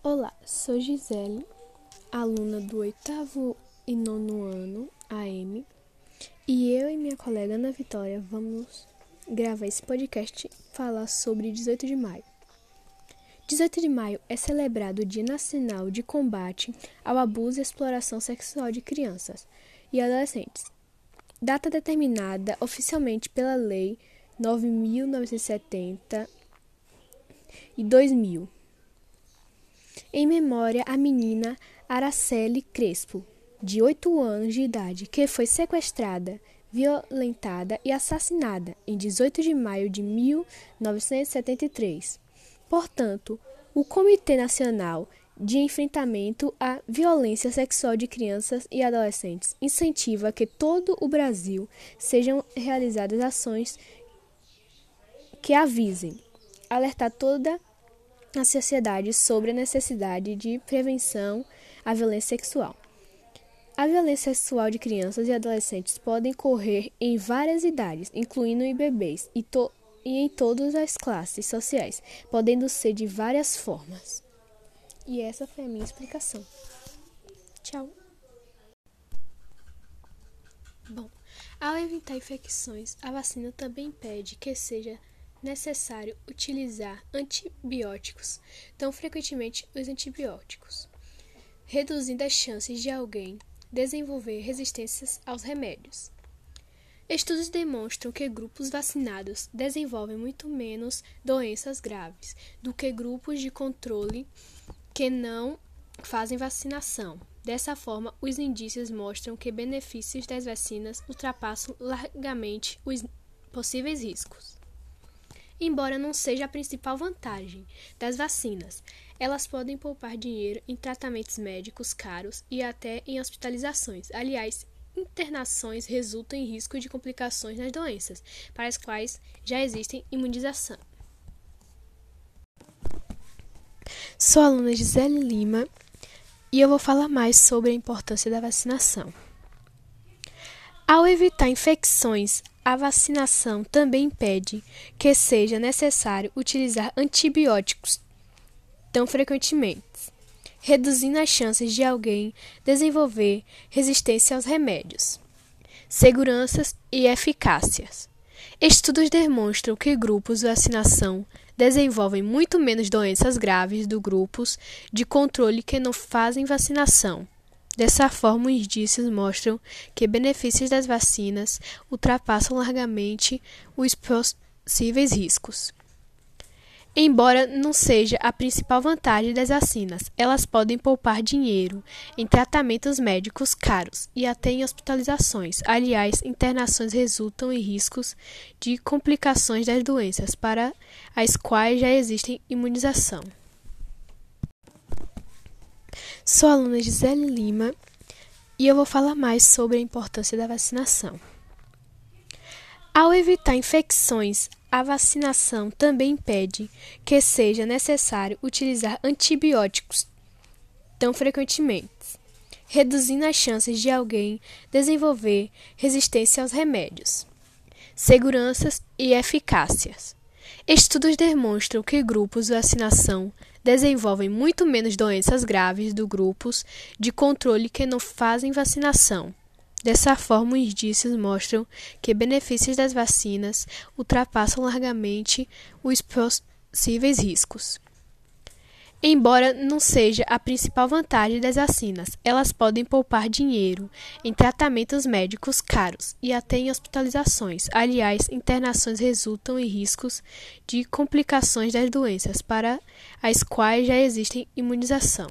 Olá, sou Gisele, aluna do oitavo e nono ano AM, e eu e minha colega Ana Vitória vamos gravar esse podcast falar sobre 18 de maio. 18 de maio é celebrado o Dia Nacional de Combate ao Abuso e Exploração Sexual de Crianças e Adolescentes. Data determinada oficialmente pela Lei 9.970 e 2000 em memória à menina Araceli Crespo, de 8 anos de idade, que foi sequestrada, violentada e assassinada em 18 de maio de 1973. Portanto, o Comitê Nacional de Enfrentamento à Violência Sexual de Crianças e Adolescentes incentiva que todo o Brasil sejam realizadas ações que avisem, alertar toda na sociedade sobre a necessidade de prevenção à violência sexual. A violência sexual de crianças e adolescentes pode ocorrer em várias idades, incluindo em bebês, e, e em todas as classes sociais, podendo ser de várias formas. E essa foi a minha explicação. Tchau. Bom, ao evitar infecções, a vacina também pede que seja necessário utilizar antibióticos, tão frequentemente os antibióticos, reduzindo as chances de alguém desenvolver resistências aos remédios. Estudos demonstram que grupos vacinados desenvolvem muito menos doenças graves do que grupos de controle que não fazem vacinação. Dessa forma, os indícios mostram que benefícios das vacinas ultrapassam largamente os possíveis riscos. Embora não seja a principal vantagem das vacinas, elas podem poupar dinheiro em tratamentos médicos caros e até em hospitalizações. Aliás, internações resultam em risco de complicações nas doenças, para as quais já existem imunização. Sou aluna Gisele Lima e eu vou falar mais sobre a importância da vacinação. Ao evitar infecções, a vacinação também impede que seja necessário utilizar antibióticos tão frequentemente, reduzindo as chances de alguém desenvolver resistência aos remédios. Seguranças e eficácias. Estudos demonstram que grupos de vacinação desenvolvem muito menos doenças graves do grupos de controle que não fazem vacinação. Dessa forma, os indícios mostram que benefícios das vacinas ultrapassam largamente os possíveis riscos. Embora não seja a principal vantagem das vacinas, elas podem poupar dinheiro em tratamentos médicos caros e até em hospitalizações. Aliás, internações resultam em riscos de complicações das doenças para as quais já existe imunização. Sou aluna Gisele Lima e eu vou falar mais sobre a importância da vacinação. Ao evitar infecções, a vacinação também impede que seja necessário utilizar antibióticos tão frequentemente, reduzindo as chances de alguém desenvolver resistência aos remédios. Seguranças e eficácias. Estudos demonstram que grupos de vacinação desenvolvem muito menos doenças graves do grupos de controle que não fazem vacinação. Dessa forma, os indícios mostram que benefícios das vacinas ultrapassam largamente os possíveis riscos. Embora não seja a principal vantagem das vacinas, elas podem poupar dinheiro em tratamentos médicos caros e até em hospitalizações. Aliás, internações resultam em riscos de complicações das doenças para as quais já existe imunização.